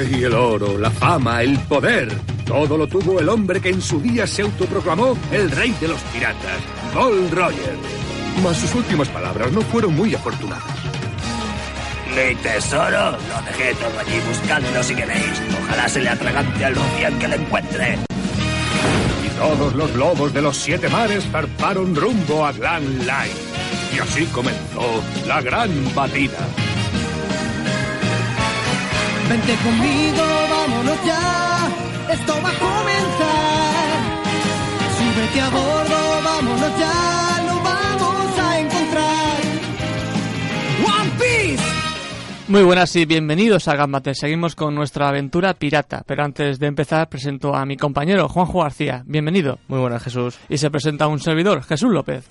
Ay, el oro, la fama, el poder. Todo lo tuvo el hombre que en su día se autoproclamó el rey de los piratas, Gold Roger. Mas sus últimas palabras no fueron muy afortunadas. Mi tesoro, lo dejé todo allí buscando si queréis. Ojalá se le atragante al rufián que le encuentre. Y todos los lobos de los siete mares zarparon rumbo a Grand Line. Y así comenzó la gran batida. Vente conmigo, vámonos ya. Esto va a comenzar. Súbete a bordo, vámonos ya. Lo vamos a encontrar. One Piece. Muy buenas y bienvenidos a Gambate. Seguimos con nuestra aventura pirata, pero antes de empezar presento a mi compañero Juanjo García. Bienvenido. Muy buenas, Jesús. Y se presenta un servidor, Jesús López.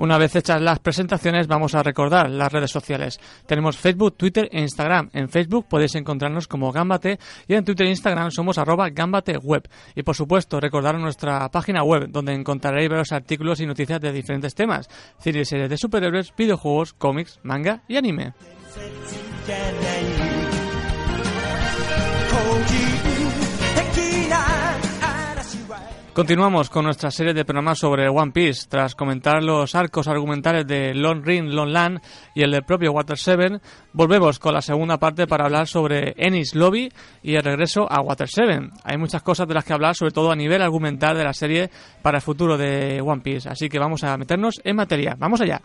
Una vez hechas las presentaciones, vamos a recordar las redes sociales. Tenemos Facebook, Twitter e Instagram. En Facebook podéis encontrarnos como Gambate y en Twitter e Instagram somos arroba Gambate Web. Y por supuesto, recordar nuestra página web, donde encontraréis varios artículos y noticias de diferentes temas. Series de superhéroes, videojuegos, cómics, manga y anime. Continuamos con nuestra serie de programas sobre One Piece. Tras comentar los arcos argumentales de Long Ring, Long Land y el del propio Water 7, volvemos con la segunda parte para hablar sobre Ennis Lobby y el regreso a Water 7. Hay muchas cosas de las que hablar, sobre todo a nivel argumental de la serie para el futuro de One Piece. Así que vamos a meternos en materia. ¡Vamos allá!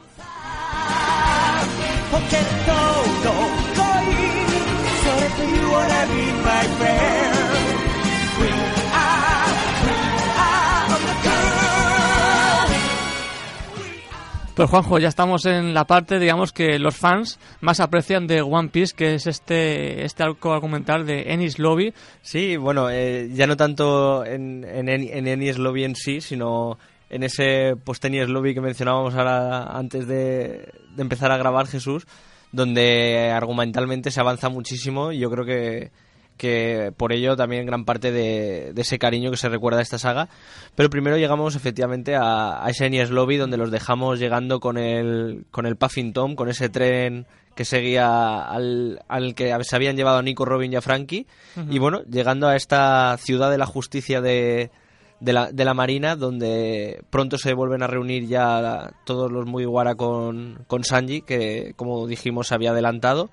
Girl Pues Juanjo, ya estamos en la parte, digamos, que los fans más aprecian de One Piece, que es este, este arco argumental de Ennis Lobby. Sí, bueno, eh, ya no tanto en, en, en Enies Lobby en sí, sino en ese post-Enies Lobby que mencionábamos ahora antes de empezar a grabar Jesús, donde argumentalmente se avanza muchísimo y yo creo que, que por ello también gran parte de, de ese cariño que se recuerda a esta saga. Pero primero llegamos efectivamente a, a ese Enies Lobby donde los dejamos llegando con el, con el Puffin Tom, con ese tren que seguía al, al que se habían llevado a Nico, Robin y a Frankie. Y bueno, llegando a esta ciudad de la justicia de, de, la, de la Marina, donde pronto se vuelven a reunir ya todos los Mugiwara con, con Sanji, que como dijimos se había adelantado.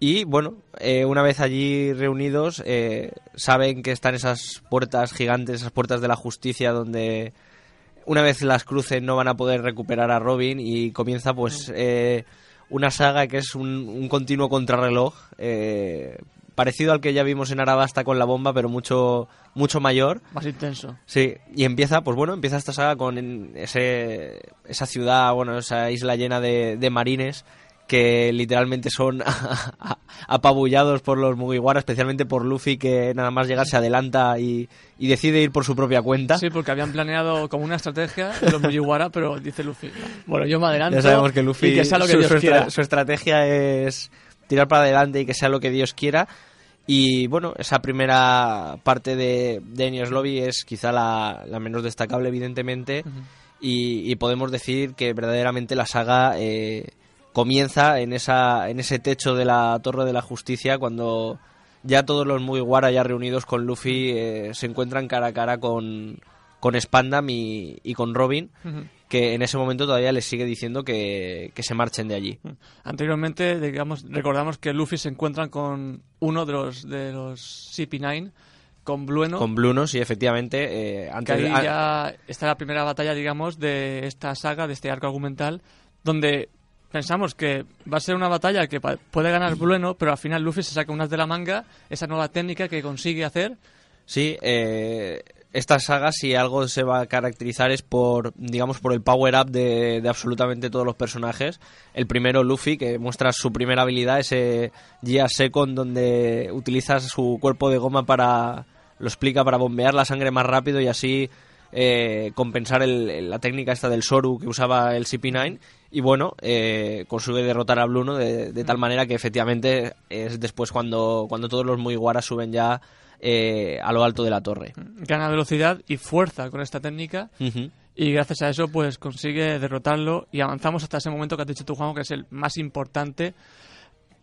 Y bueno, eh, una vez allí reunidos, eh, saben que están esas puertas gigantes, esas puertas de la justicia, donde una vez las crucen no van a poder recuperar a Robin y comienza pues eh, una saga que es un, un continuo contrarreloj, eh, parecido al que ya vimos en Arabasta con la bomba, pero mucho, mucho mayor. Más intenso. Sí, y empieza, pues bueno, empieza esta saga con ese, esa ciudad, bueno, esa isla llena de, de marines que literalmente son apabullados por los Mugiwara, especialmente por Luffy que nada más llegar se adelanta y, y decide ir por su propia cuenta. Sí, porque habían planeado como una estrategia de los Mugiwara, pero dice Luffy, bueno, yo me adelanto Ya sabemos que Luffy y que sea lo que su, Dios su estra- su estrategia es tirar para adelante y que sea lo que Dios quiera. Y bueno, esa primera parte de, de Enies Lobby es quizá la, la menos destacable, evidentemente. y, y podemos decir que verdaderamente la saga eh, comienza en, esa, en ese techo de la Torre de la Justicia cuando ya todos los Mugiwara ya reunidos con Luffy eh, se encuentran cara a cara con, con Spandam y, y con Robin, que en ese momento todavía les sigue diciendo que, que se marchen de allí. Anteriormente, digamos, recordamos que Luffy se encuentran con uno de los de los CP9, con Blueno, Con Bluno, sí, efectivamente. eh, que antes, ahí ah, ya está la primera batalla, digamos, de esta saga, de este arco argumental, donde pensamos que va a ser una batalla que puede ganar Blueno, pero al final Luffy se saca unas de la manga, esa nueva técnica que consigue hacer. Sí, eh, esta saga si algo se va a caracterizar es por, digamos, por el power up de, absolutamente todos los personajes. El primero, Luffy, que muestra su primera habilidad, ese Gia Second, donde utiliza su cuerpo de goma para, lo explica, para bombear la sangre más rápido y así eh, compensar el- la técnica esta del Soru que usaba el CP9 y bueno, eh, consigue derrotar a Bluno de, de tal manera que efectivamente es después cuando, cuando todos los Mugiwara suben ya eh, a lo alto de la torre. Gana velocidad y fuerza con esta técnica y gracias a eso pues consigue derrotarlo y avanzamos hasta ese momento que has dicho tú, Juan, que es el más importante,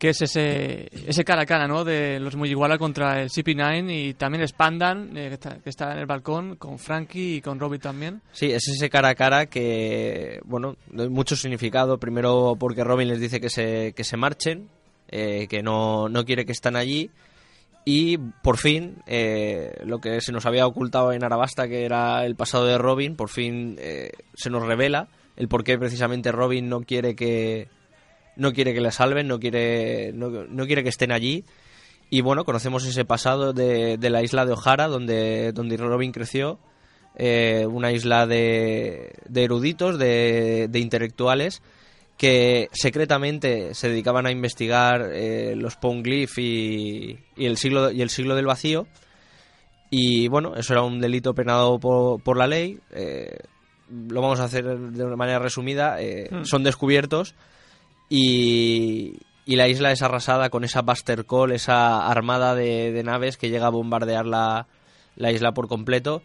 que es ese, ese cara a cara, ¿no? De los Mujiwara contra el CP9 y también Spandan, eh, que, está, que está en el balcón, con Frankie y con Robbie también. Sí, es ese cara a cara que, bueno, mucho significado. Primero porque Robin les dice que se, que se marchen, eh, que no, no quiere que estén allí. Y por fin, eh, lo que se nos había ocultado en Arabasta, que era el pasado de Robin, por fin eh, se nos revela el por qué precisamente Robin no quiere que no quiere que le salven, no quiere no, no quiere que estén allí. Y bueno, conocemos ese pasado de, de la isla de O'Hara, donde, donde Robin creció, eh, una isla de, de eruditos, de, de intelectuales, que secretamente se dedicaban a investigar eh, los Poneglyph y, y, el siglo, y el siglo del vacío. Y bueno, eso era un delito penado por, por la ley. Eh, lo vamos a hacer de una manera resumida. Eh, Hmm. Son descubiertos y, la isla es arrasada con esa Buster Call, esa armada de, naves que llega a bombardear la, la isla por completo.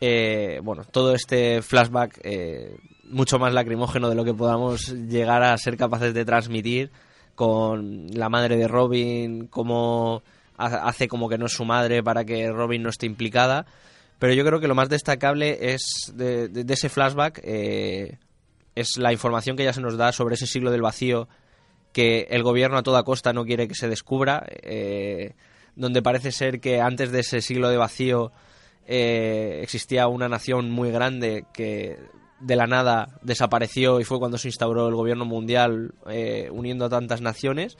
Eh, bueno, todo este flashback eh, mucho más lacrimógeno de lo que podamos llegar a ser capaces de transmitir con la madre de Robin, cómo ha- hace como que no es su madre para que Robin no esté implicada. Pero yo creo que lo más destacable es de, de- de ese flashback eh, es la información que ya se nos da sobre ese siglo del vacío que el gobierno a toda costa no quiere que se descubra, eh, donde parece ser que antes de ese siglo de vacío eh, existía una nación muy grande que de la nada desapareció y fue cuando se instauró el gobierno mundial eh, uniendo a tantas naciones.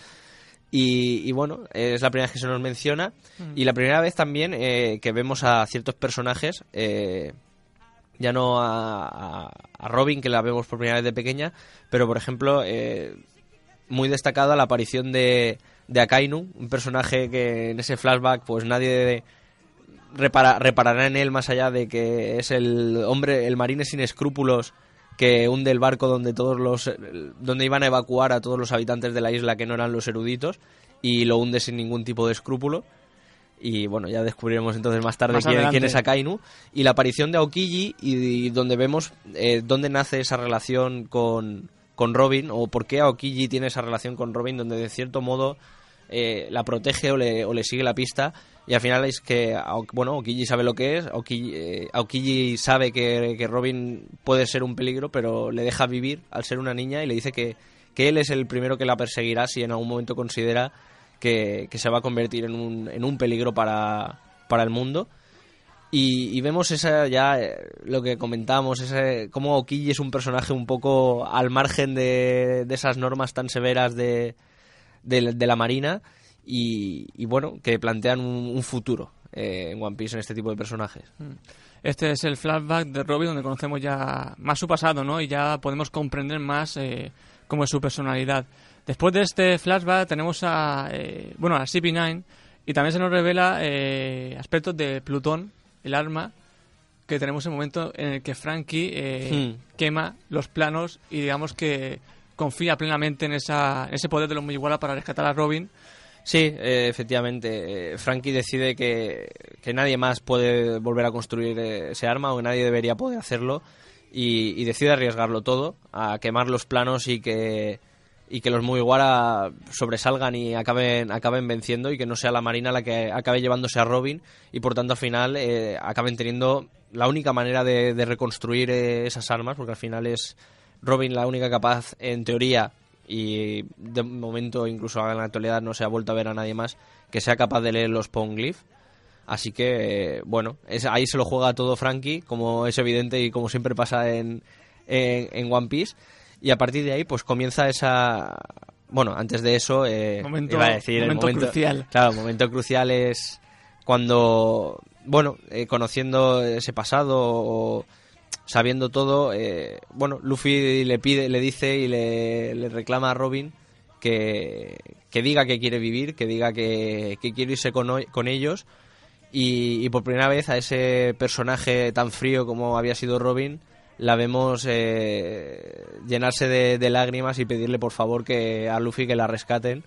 Y, y bueno, es la primera vez que se nos menciona y la primera vez también que vemos a ciertos personajes, ya no a, a- Robin, que la vemos por primera vez de pequeña, pero por ejemplo, eh, muy destacada la aparición de, de Akainu, un personaje que en ese flashback pues nadie repara- reparará en él más allá de que es el hombre, el marine sin escrúpulos que hunde el barco donde todos los donde iban a evacuar a todos los habitantes de la isla que no eran los eruditos y lo hunde sin ningún tipo de escrúpulo y bueno ya descubriremos entonces más tarde Más quién, es Akainu. Y la aparición de Aokiji y, y donde vemos eh, dónde nace esa relación con, con Robin o por qué Aokiji tiene esa relación con Robin donde de cierto modo eh, la protege o le, o le sigue la pista. Y al final es que bueno Aokiji sabe lo que es Aokiji, eh, Aokiji sabe que, que Robin puede ser un peligro pero le deja vivir al ser una niña y le dice que, que él es el primero que la perseguirá si en algún momento considera que, se va a convertir en un, en un peligro para, para el mundo y, y vemos esa ya eh, lo que comentábamos, ese, cómo Aokiji es un personaje un poco al margen de, de esas normas tan severas de, de, de la Marina y, bueno, que plantean un, un futuro eh, en One Piece en este tipo de personajes. Este es el flashback de Robin donde conocemos ya más su pasado, ¿no? Y ya podemos comprender más eh, cómo es su personalidad. Después de este flashback tenemos a, eh, bueno, a CP9 y también se nos revela eh, aspectos de Plutón, el arma, que tenemos el momento en el que Frankie eh, Hmm. quema los planos y digamos que confía plenamente en, esa, en ese poder de los Mugiwara para rescatar a Robin. Sí, eh, efectivamente. eh, Frankie decide que, que nadie más puede volver a construir eh, ese arma o que nadie debería poder hacerlo y, y decide arriesgarlo todo a quemar los planos y que y que los Mugiwara sobresalgan y acaben acaben venciendo y que no sea la Marina la que acabe llevándose a Robin y por tanto al final eh, acaben teniendo la única manera de, reconstruir eh, esas armas porque al final es Robin la única capaz en teoría y de momento incluso en la actualidad no se ha vuelto a ver a nadie más que sea capaz de leer los Poneglyph así que bueno ahí se lo juega todo Frankie como es evidente y como siempre pasa en, en, en One Piece y a partir de ahí pues comienza esa bueno antes de eso eh, Momento- iba a decir el momento crucial. claro el momento crucial es cuando bueno eh, conociendo ese pasado o sabiendo todo, eh, bueno, Luffy le pide, le dice y le, le reclama a Robin que, que diga que quiere vivir, que diga que, que quiere irse con, con ellos y, y por primera vez a ese personaje tan frío como había sido Robin la vemos eh, llenarse de, de lágrimas y pedirle por favor que a Luffy que la rescaten.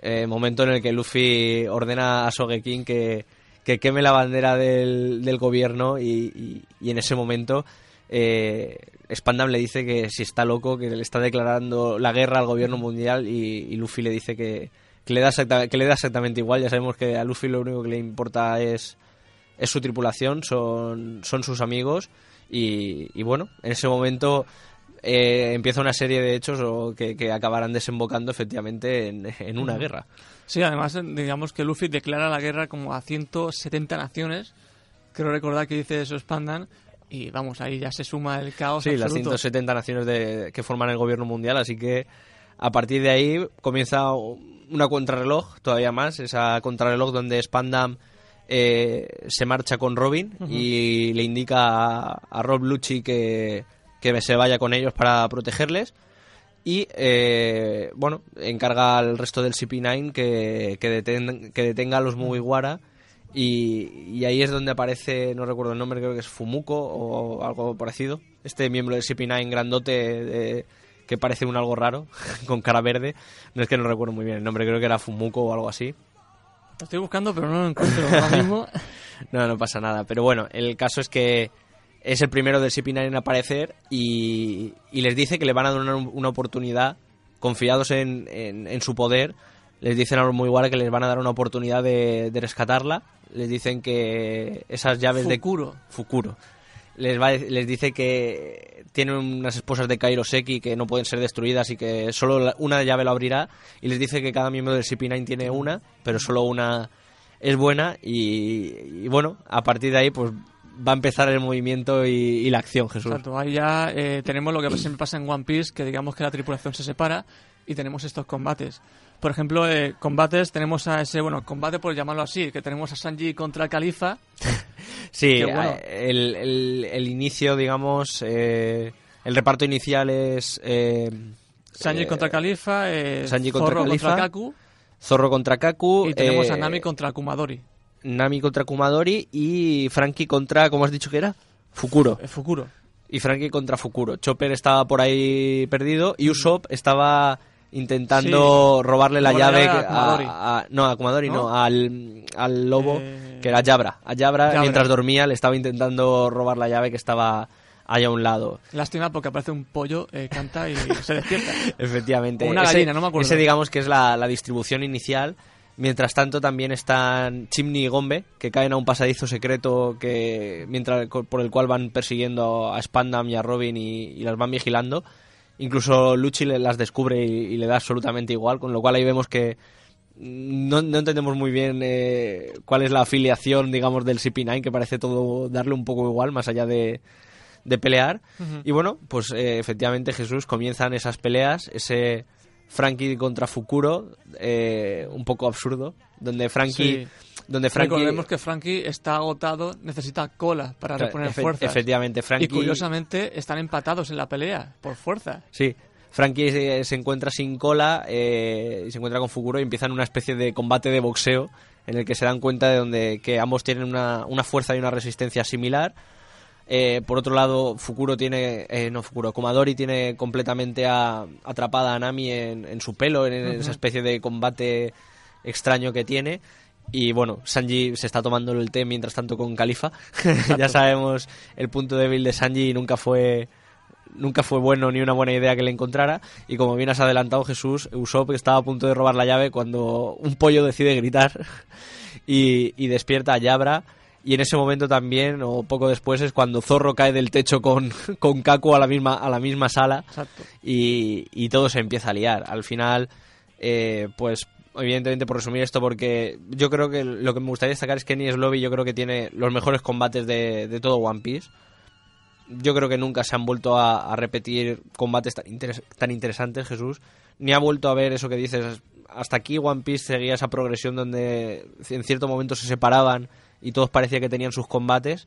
Eh, momento en el que Luffy ordena a Sogeking que, que queme la bandera del, del gobierno y, y- y en ese momento eh, Spandam le dice que si está loco, que le está declarando la guerra al gobierno mundial y, y Luffy le dice que, que le da exacta- que le da exactamente igual. Ya sabemos que a Luffy lo único que le importa es, es su tripulación, son, son sus amigos y, y bueno, en ese momento eh, empieza una serie de hechos o que, que acabarán desembocando efectivamente en, en una guerra. Sí, además, digamos que Luffy declara la guerra como a 170 naciones. Creo recordar que dice eso Spandan. Y vamos, ahí ya se suma el caos. Sí, las absoluto. 170 naciones de, que forman el gobierno mundial, así que a partir de ahí comienza una contrarreloj, todavía más, esa contrarreloj donde Spandam eh, se marcha con Robin y le indica a, a Rob Lucci que, que se vaya con ellos para protegerles. Y eh, bueno, encarga al resto del CP9 que, que, deten- que detenga a los Mugiwara. Y, y ahí es donde aparece, no recuerdo el nombre, creo que es Fumuko o algo parecido. Este miembro del CP9 grandote de- que parece un algo raro, con cara verde. No es que no recuerdo muy bien el nombre, creo que era Fumuko o algo así. Lo estoy buscando, pero no lo encuentro ahora mismo. No, no pasa nada. Pero bueno, el caso es que es el primero del CP9 en aparecer y, y les dice que le van a dar una, una oportunidad, confiados en, en- en su poder, les dicen a los Mugiwara que les van a dar una oportunidad de, de rescatarla. Les dicen que esas llaves Fukuro. de... Fukuro. Les, va- les dice que tienen unas esposas de Kairoseki que no pueden ser destruidas y que solo una llave lo abrirá. Y les dice que cada miembro del CP9 tiene una, pero solo una es buena. Y, bueno, a partir de ahí, pues va a empezar el movimiento y, la acción, Jesús. Exacto, ahí ya eh, tenemos lo que siempre pasa en One Piece, que digamos que la tripulación se separa y tenemos estos combates. Por ejemplo, eh, combates, tenemos a ese, bueno, combate por llamarlo así, que tenemos a Sanji contra Califa. Sí, bueno. eh, el, el- el inicio, digamos, eh, el reparto inicial es eh, Sanji eh, contra Califa, eh, Sanji contra Zorro Califa, contra Kaku Zorro contra Kaku, y tenemos eh, a Nami contra Kumadori, Nami contra Kumadori y Frankie contra, ¿cómo has dicho que era? Fukuro. eh, Fukuro. Y Frankie contra Fukuro. Chopper estaba por ahí perdido y Usopp estaba intentando robarle la Robarle llave a a- no, a Kumadori no, ¿No? al, al lobo Eh, que era Jabra. A Jabra, Jabra. mientras dormía le estaba intentando robar la llave que estaba ahí a un lado. Lástima porque aparece un pollo, eh, canta y se despierta. Efectivamente. O una Ese- gallina, no me acuerdo. Ese digamos que es la, la distribución inicial. Mientras tanto también están Chimney y Gombe, que caen a un pasadizo secreto que mientras por el cual van persiguiendo a Spandam y a Robin y, y las van vigilando. Incluso Lucci las descubre y, y le da absolutamente igual, con lo cual ahí vemos que no, no entendemos muy bien eh, cuál es la afiliación, digamos, del CP9, que parece todo darle un poco igual, más allá de, de pelear. Y bueno, pues eh, efectivamente Jesús comienzan esas peleas, ese Frankie contra Fukuro, eh, un poco absurdo, donde Frankie... Sí. Donde Frankie Recordemos que Frankie está agotado, necesita cola para reponer Efe- fuerzas. Efectivamente, Frankie... Y curiosamente están empatados en la pelea, por fuerza. Sí, Frankie se, se encuentra sin cola eh, y se encuentra con Fukuro y empiezan una especie de combate de boxeo en el que se dan cuenta de donde que ambos tienen una, una fuerza y una resistencia similar. Eh, por otro lado, Fukuro tiene, eh, no Fukuro, Komadori tiene completamente a- atrapada a Nami en, en su pelo, en, esa especie de combate extraño que tiene. Y bueno, Sanji se está tomando el té mientras tanto con Califa. ya sabemos el punto débil de Sanji y nunca fue nunca fue bueno ni una buena idea que le encontrara. Y como bien has adelantado, Jesús, Usopp estaba a punto de robar la llave cuando un pollo decide gritar y, y despierta a Yabra. Y en ese momento también, o poco después, es cuando Zorro cae del techo con, con Kaku a la misma, a la misma sala y, y todo se empieza a liar. Al final, eh, pues evidentemente por resumir esto, porque yo creo que lo que me gustaría destacar es que Enies Lobby yo creo que tiene los mejores combates de, de todo One Piece. Yo creo que nunca se han vuelto a, a repetir combates tan, interes- tan interesantes, Jesús. Ni ha vuelto a ver eso que dices. Hasta aquí One Piece seguía esa progresión donde en cierto momento se separaban y todos parecía que tenían sus combates.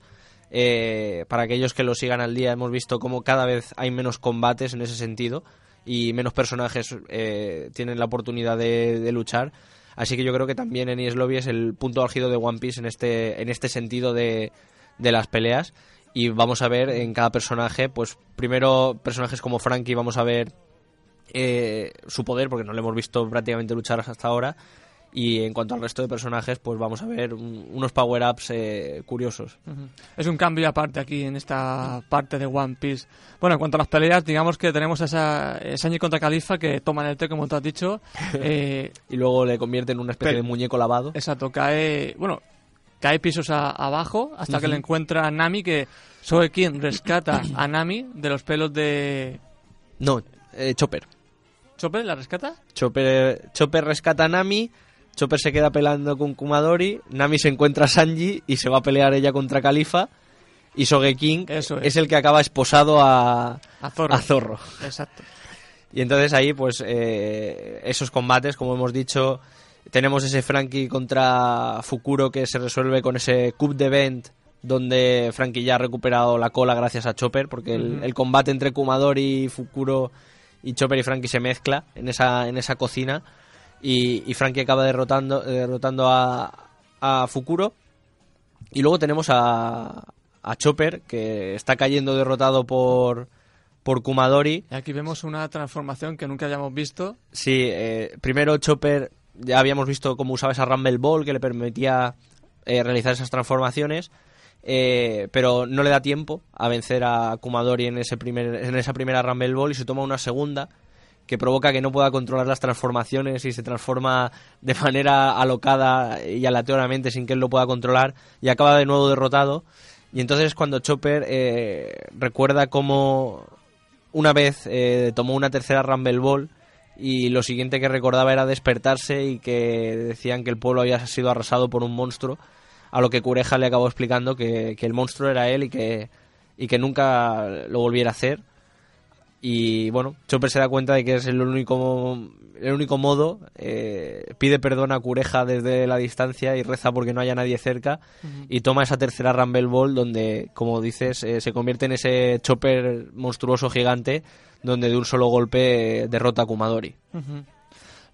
Eh, para aquellos que lo sigan al día, hemos visto cómo cada vez hay menos combates en ese sentido y menos personajes eh, tienen la oportunidad de, luchar. Así que yo creo que también Enies Lobby es el punto álgido de One Piece en este, en este sentido de, de las peleas. Y vamos a ver en cada personaje, pues primero personajes como Frankie, vamos a ver eh, su poder, porque no le hemos visto prácticamente luchar hasta ahora. Y en cuanto al resto de personajes, pues vamos a ver un- unos power-ups eh, curiosos. Es un cambio aparte aquí en esta parte de One Piece. Bueno, en cuanto a las peleas, digamos que tenemos a esa Sanji contra Califa que toman el té, como tú has dicho. Eh, Y luego le convierte en una especie Pero- de muñeco lavado. exacto, cae, bueno, cae pisos a- abajo hasta que le encuentra a Nami que Sogekin rescata a Nami de los pelos de No, eh, Chopper. Chopper, ¿la rescata? Chopper. Chopper rescata a Nami. Chopper se queda peleando con Kumadori. Nami se encuentra a Sanji y se va a pelear ella contra Califa. Y Sogeking Eso es. es el que acaba esposado a, A Zorro. a Zorro. Exacto. Y entonces ahí, pues, eh, esos combates, como hemos dicho, tenemos ese Frankie contra Fukuro que se resuelve con ese Cup de Event, donde Frankie ya ha recuperado la cola gracias a Chopper, porque el combate entre Kumadori, Fukuro y Chopper y Frankie se mezcla en esa, en esa cocina. Y, y Frankie acaba derrotando, derrotando a, a Fukuro. Y luego tenemos a, a Chopper, que está cayendo derrotado por, por Kumadori. Y aquí vemos una transformación que nunca hayamos visto. Sí, eh, primero Chopper, ya habíamos visto cómo usaba esa Rumble Ball que le permitía eh, realizar esas transformaciones, eh, pero no le da tiempo a vencer a Kumadori en, ese primer, en esa primera Rumble Ball y se toma una segunda que provoca que no pueda controlar las transformaciones y se transforma de manera alocada y aleatoriamente sin que él lo pueda controlar y acaba de nuevo derrotado. Y entonces es cuando Chopper eh, recuerda cómo una vez eh, tomó una tercera Rumble Ball y lo siguiente que recordaba era despertarse y que decían que el pueblo había sido arrasado por un monstruo, a lo que Cureja le acabó explicando que, que el monstruo era él y que, y que nunca lo volviera a hacer. Y bueno, Chopper se da cuenta de que es el único, el único modo, eh, pide perdón a Cureja desde la distancia y reza porque no haya nadie cerca y toma esa tercera Rumble Ball donde, como dices, eh, se convierte en ese Chopper monstruoso gigante donde de un solo golpe eh, derrota a Kumadori.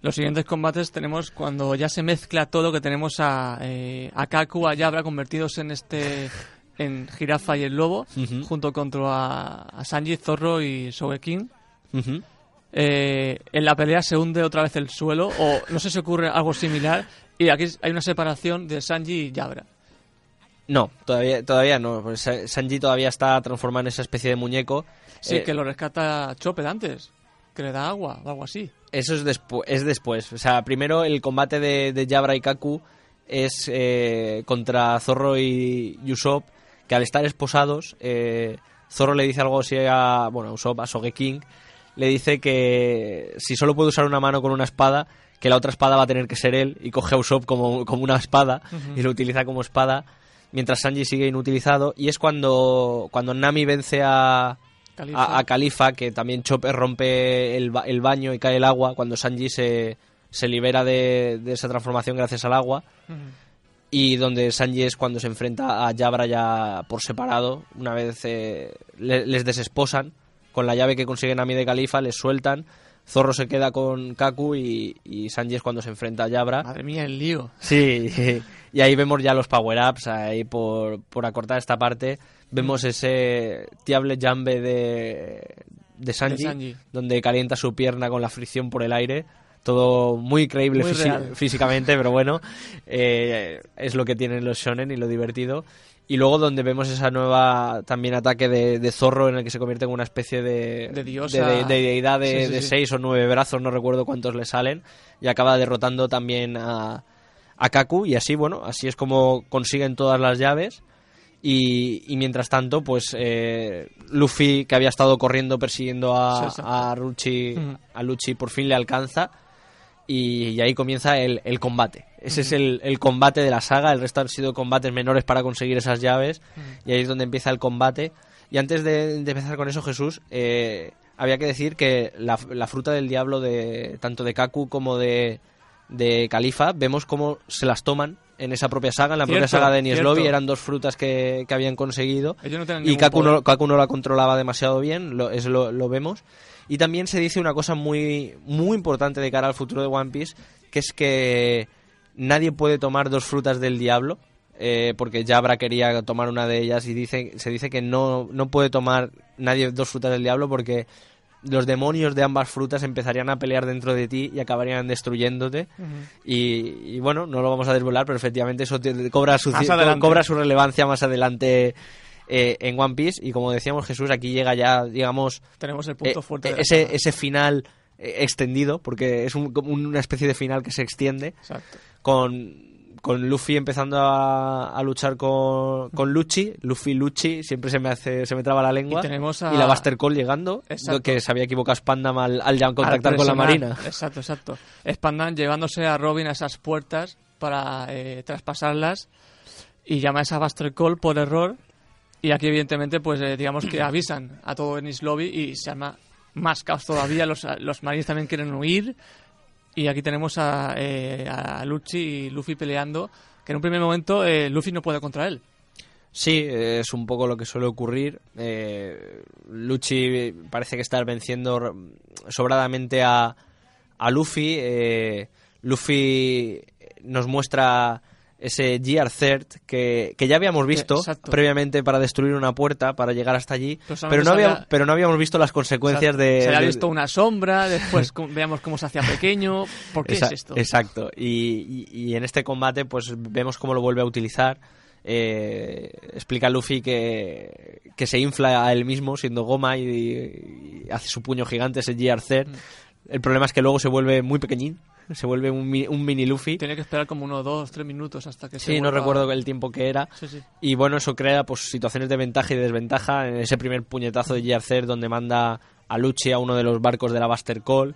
Los siguientes combates tenemos cuando ya se mezcla todo, que tenemos a, eh, a Kaku, a Yabra convertidos en este en Jirafa y el Lobo, junto contra a, Sanji, Zorro y Sogeking. Ujú. Eh, en la pelea se hunde otra vez el suelo, o no sé si ocurre algo similar, y aquí hay una separación de Sanji y Yabra. No, todavía, todavía no. pues Sa- Sanji todavía está transformado en esa especie de muñeco. Sí, Eh, que lo rescata Chopper antes, que le da agua o algo así. Eso es, despu- es después. O sea, primero el combate de, de Jabra y Kaku es eh, contra Zorro y Usopp, que al estar esposados, eh, Zorro le dice algo así a, bueno, a Usopp, a Sogeking, le dice que si solo puede usar una mano con una espada, que la otra espada va a tener que ser él, y coge a Usopp como, como una espada y lo utiliza como espada, mientras Sanji sigue inutilizado, y es cuando, cuando Nami vence a, Califa. a, a Califa, que también Chopper rompe el, ba- el baño y cae el agua cuando Sanji se, se libera de, de esa transformación gracias al agua. Y donde es cuando se enfrenta a Jabra ya por separado. Una vez eh, le- les desesposan, con la llave que consiguen a mí de Califa, les sueltan. Zorro se queda con Kaku y, y es cuando se enfrenta a Jabra. Madre mía, el lío. Sí, y ahí vemos ya los power-ups, ahí por, por acortar esta parte. Vemos ese Diable Jambe de, de, Sanji, De Sanji. donde calienta su pierna con la fricción por el aire. Todo muy creíble Muy físicamente, pero bueno, eh, es lo que tienen los shonen y lo divertido. Y luego donde vemos esa nueva también ataque de, de zorro en el que se convierte en una especie de, De diosa. de, de- de deidad de, Sí, sí, de sí. seis o nueve brazos, no recuerdo cuántos le salen, y acaba derrotando también a, a Kaku y así, bueno, así es como consiguen todas las llaves. Y, y mientras tanto, pues eh, Luffy, que había estado corriendo persiguiendo Sí, a, a Ruchi, a Luchi, por fin le alcanza. Y, y ahí comienza el, el combate. Ese es el, el combate de la saga. El resto han sido combates menores para conseguir esas llaves. Y ahí es donde empieza el combate. Y antes de, de empezar con eso, Jesús, eh, había que decir que la, la fruta del diablo de tanto de Kaku como de, de Califa, vemos cómo se las toman en esa propia saga. En la propia Cierto, saga de. Lobby eran dos frutas que, que habían conseguido. No Y Kaku no, Kaku no la controlaba demasiado bien, lo, eso lo, lo vemos. Y también se dice una cosa muy, muy importante de cara al futuro de One Piece, que es que nadie puede tomar dos frutas del diablo, eh, porque Jabra quería tomar una de ellas y dice, se dice que no, no puede tomar nadie dos frutas del diablo porque los demonios de ambas frutas empezarían a pelear dentro de ti y acabarían destruyéndote. y, y bueno, no lo vamos a desvelar, pero efectivamente eso te- cobra su, cobra su relevancia más adelante eh, en One Piece. Y como decíamos, Jesús, aquí llega ya, digamos, Tenemos el punto eh, fuerte. de la ese, ese final eh, extendido, porque es un- una especie de final que se extiende Exacto. con, con Luffy empezando a, a luchar con, con Lucci, Luffy Lucci, siempre se me hace se me traba la lengua. Y tenemos a- Y la Buster Call llegando, Exacto. que se había equivocado Spandam al, al ya contactar con la. Marina. Exacto, exacto. Spandan llevándose a Robin a esas puertas para eh, traspasarlas y llama a esa Buster Call por error. Y aquí, evidentemente, pues eh, digamos que avisan a todo Ennis Lobby y se arma más caos todavía. Los, los marines también quieren huir. Y aquí tenemos a, eh, a Lucci y Luffy peleando. Que en un primer momento eh, Luffy no puede contra él. Sí, eh, es un poco lo que suele ocurrir. Eh, Lucci parece que está venciendo sobradamente a, a Luffy. Luffy nos muestra ese Third que, que ya habíamos visto exacto. previamente para destruir una puerta para llegar hasta allí, Pero no, habíamos, sabía- pero no habíamos visto las consecuencias de... Se le ha de- visto una sombra, después veamos cómo se hacía pequeño. ¿Por qué es esto? Exacto. Y, y- y en este combate, pues vemos cómo lo vuelve a utilizar. Eh, explica Luffy que, que se infla a él mismo siendo goma y, y hace su puño gigante, ese Third. Mm. El problema es que luego se vuelve muy pequeñín. Se vuelve un, un mini Luffy. Tiene que esperar como unos dos, tres minutos hasta que se Sí, no recuerdo el tiempo que era. Sí, sí. Y bueno, eso crea pues situaciones de ventaja y de desventaja en ese primer puñetazo de Gear donde manda a Lucci a uno de los barcos de la Buster Call.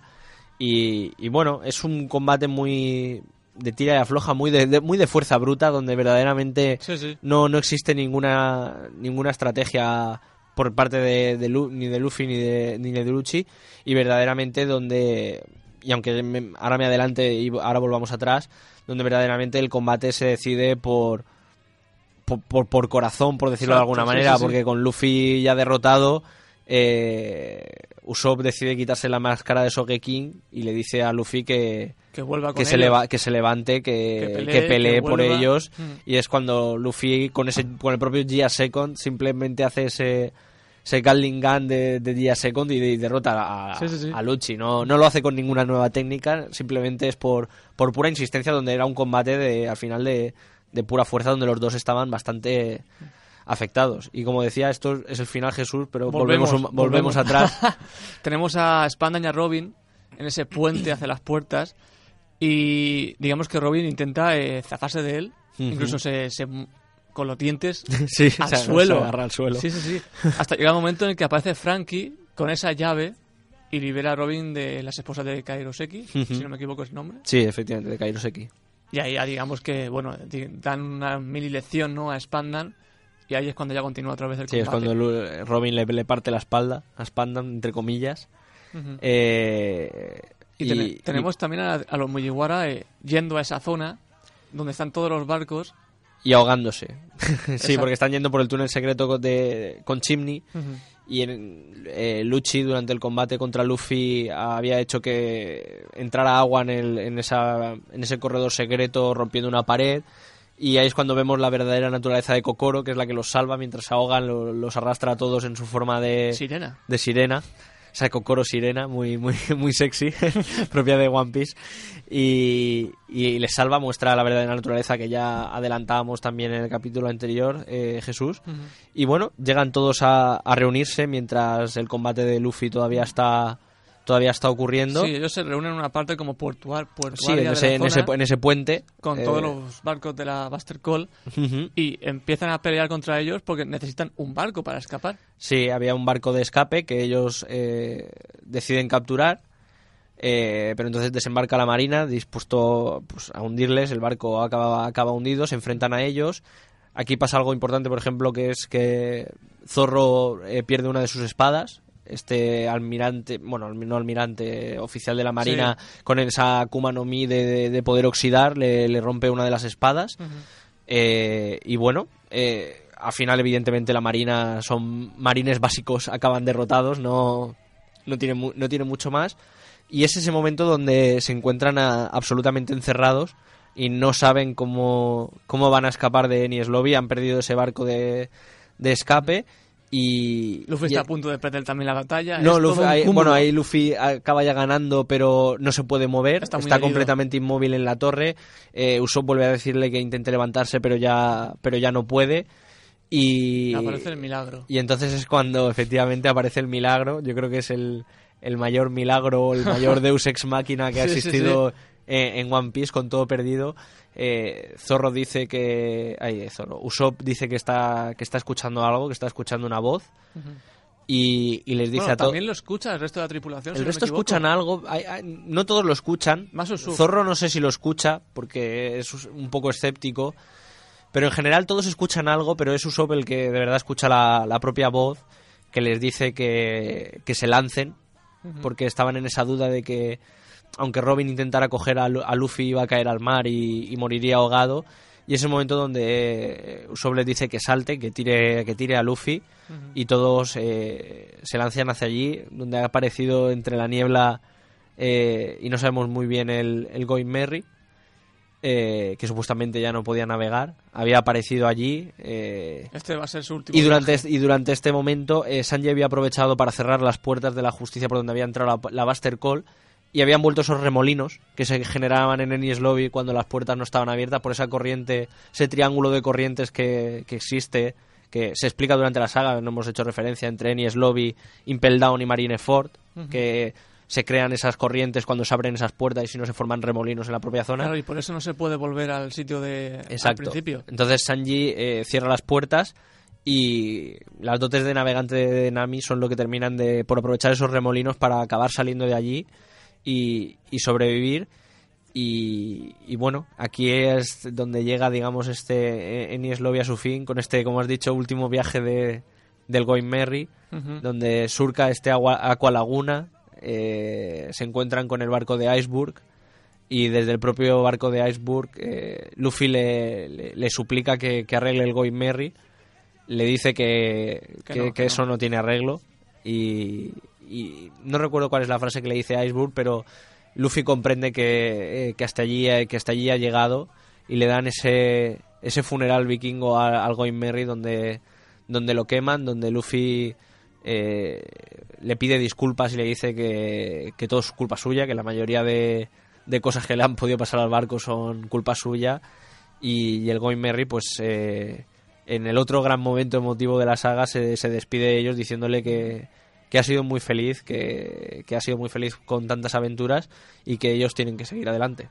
Y, y bueno, es un combate muy de tira y afloja, muy de, de- muy de fuerza bruta, donde verdaderamente Sí, sí. no, no existe ninguna, ninguna estrategia por parte de, de Lu- ni de Luffy ni de, ni de Lucci. Y verdaderamente donde, y aunque me- ahora me adelante y ahora volvamos atrás, donde verdaderamente el combate se decide por, por, por, por corazón, por decirlo de alguna manera, sí, sí. porque con Luffy ya derrotado, eh, Usopp decide quitarse la máscara de Sogeking y le dice a Luffy que, Que vuelva con que se, ellos. leva- que se levante, que, Que que pelee, por ellos. Mm. Y es cuando Luffy, con ese con el propio Gia Second, simplemente hace ese, ese Gatling Gun de, de Gia Second y, de- y derrota a, Sí, sí, sí. a Lucci. No, no lo hace con ninguna nueva técnica, simplemente es por, por pura insistencia, donde era un combate de, al final de, de pura fuerza, donde los dos estaban bastante afectados. Y como decía, esto es el final Jesús, pero volvemos, Volvemos, un- volvemos volvemos. atrás. Tenemos a Spandan y a Robin en ese puente hacia las puertas y digamos que Robin intenta eh, zafarse de él, incluso se, se- con los dientes sí, al se- se suelo. agarra al suelo. Sí, sí, sí. Hasta llega un momento en el que aparece Frankie con esa llave y libera a Robin de las esposas de Kairoseki, si no me equivoco es el nombre. Sí, efectivamente, de Kairoseki. Y ahí ya digamos que, bueno, dan una mini lección ¿no? a Spandan y ahí es cuando ya continúa otra vez el Sí, es cuando Robin le, le parte la espalda, a Spandam, entre comillas. Eh, Y, tene- tenemos también a, a los Mugiwara eh, yendo a esa zona donde están todos los barcos. y ahogándose. sí, porque están yendo por el túnel secreto con, de, con Chimney. Ujú. Y en, eh, Lucci, durante el combate contra Luffy, había hecho que entrara agua en, el, en, esa, en ese corredor secreto, rompiendo una pared. Y ahí es cuando vemos la verdadera naturaleza de Kokoro, que es la que los salva mientras se ahogan, lo- los arrastra a todos en su forma de, Sirena. de sirena. Esa Kokoro sirena, muy, muy, muy sexy, propia de One Piece. Y, y les salva, muestra la verdadera naturaleza que ya adelantábamos también en el capítulo anterior, eh, Jesús. Y bueno, llegan todos a, a reunirse mientras el combate de Luffy todavía está todavía está ocurriendo. Sí, ellos se reúnen en una parte como portuar, Sí, portuaria en de ese, la en, ese, zona, en ese puente. con eh, todos los barcos de la Buster Call y empiezan a pelear contra ellos porque necesitan un barco para escapar. Sí, había un barco de escape que ellos eh, deciden capturar. eh, pero entonces desembarca la marina dispuesto pues, a hundirles. El barco acaba, acaba hundido, se enfrentan a ellos. Aquí pasa algo importante, por ejemplo, que es que Zorro eh, pierde una de sus espadas. Este almirante, bueno, no almirante, oficial de la marina, con esa Akuma no Mi de, de- de poder oxidar, le, le rompe una de las espadas. Eh, y bueno, eh, al final, evidentemente, la marina son marines básicos, acaban derrotados, no, no, tiene, no tiene mucho más. Y es ese momento donde se encuentran a- absolutamente encerrados y no saben cómo, cómo van a escapar de Enies Lobby. Han perdido ese barco de, de escape. Y, Luffy y- está a punto de perder también la batalla. no, Luffy- ahí- bueno, ahí Luffy acaba ya ganando, pero no se puede mover. Está completamente inmóvil en la torre. Eh, Usopp vuelve a decirle que intente levantarse, pero ya, pero ya no puede. Y, Aparece el milagro. y entonces es cuando efectivamente aparece el milagro. Yo creo que es el, el mayor milagro, el mayor Deus Ex Máquina que ha Sí, sí, existido En, One Piece con todo perdido. Eh, Zorro dice que. Ay, Zorro. Usopp dice que está, que está escuchando algo, que está escuchando una voz. y, y les dice Bueno, a todos. también lo escucha el resto de la tripulación. El resto escuchan algo, hay- hay- no todos lo escuchan. Más Usopp. Zorro no sé si lo escucha, porque es un poco escéptico. Pero en general todos escuchan algo, pero es Usopp el que de verdad escucha la, la propia voz que les dice que, que se lancen, porque estaban en esa duda de que aunque Robin intentara coger a, a Luffy iba a caer al mar y, y moriría ahogado. Y es el momento donde eh, Usopp les dice que salte, que tire, que tire a Luffy y todos eh, se lanzan hacia allí, donde ha aparecido entre la niebla eh, y no sabemos muy bien el, el Going Merry, eh, que supuestamente ya no podía navegar, había aparecido allí. Este va a ser su último. y durante, este, y durante este momento, Sanji había aprovechado para cerrar las puertas de la justicia por donde había entrado la, la Buster Call y habían vuelto esos remolinos que se generaban en Enies Lobby cuando las puertas no estaban abiertas por esa corriente, ese triángulo de corrientes que, que existe, que se explica durante la saga, no hemos hecho referencia entre Enies Lobby, Impel Down y Marineford, que se crean esas corrientes cuando se abren esas puertas y si no se forman remolinos en la propia zona. Claro, y por eso no se puede volver al sitio de. Al Exacto. principio. Entonces Sanji eh, cierra las puertas y las dotes de navegante de Nami son lo que terminan de por aprovechar esos remolinos para acabar saliendo de allí y, y sobrevivir. Y, y bueno, aquí es donde llega, digamos, este Enies Lobby a su fin con este, como has dicho, último viaje de, del Going Merry, donde surca este agua, Aqua Laguna, eh, se encuentran con el barco de Iceberg y desde el propio barco de Iceberg eh, Luffy le, le- le suplica que, que arregle el Going Merry, le dice que, Que que- no, que que eso no tiene arreglo y, y no recuerdo cuál es la frase que le dice Iceberg, pero Luffy comprende que, eh, que hasta allí eh, que hasta allí ha llegado y le dan ese ese funeral vikingo al Going Merry donde donde lo queman, donde Luffy eh, le pide disculpas y le dice que, que todo es culpa suya, que la mayoría de, de cosas que le han podido pasar al barco son culpa suya. Y, y el Going Merry pues eh, en el otro gran momento emotivo de la saga se, se despide de ellos diciéndole que, que ha sido muy feliz, que, que ha sido muy feliz con tantas aventuras y que ellos tienen que seguir adelante.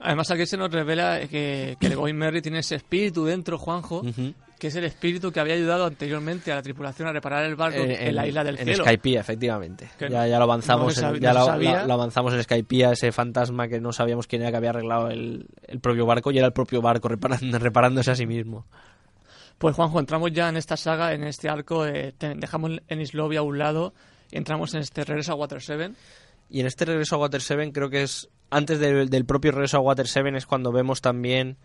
Además, aquí se nos revela que, que el Going Merry tiene ese espíritu dentro, Juanjo, Ujú. que es el espíritu que había ayudado anteriormente a la tripulación a reparar el barco Eh, en, la isla del en cielo. Skypiea, efectivamente. Ya, ya lo avanzamos, no en- ya lo, lo- lo avanzamos en Skypiea, ese fantasma que no sabíamos quién era que había arreglado el, el propio barco y era el propio barco reparando, reparándose a sí mismo. Pues Juanjo, entramos ya en esta saga, en este arco, eh, te- dejamos en Islovia a un lado, y entramos en este regreso a Water 7. Y en este regreso a Water 7 creo que es antes del, del propio regreso a Water 7 es cuando vemos también,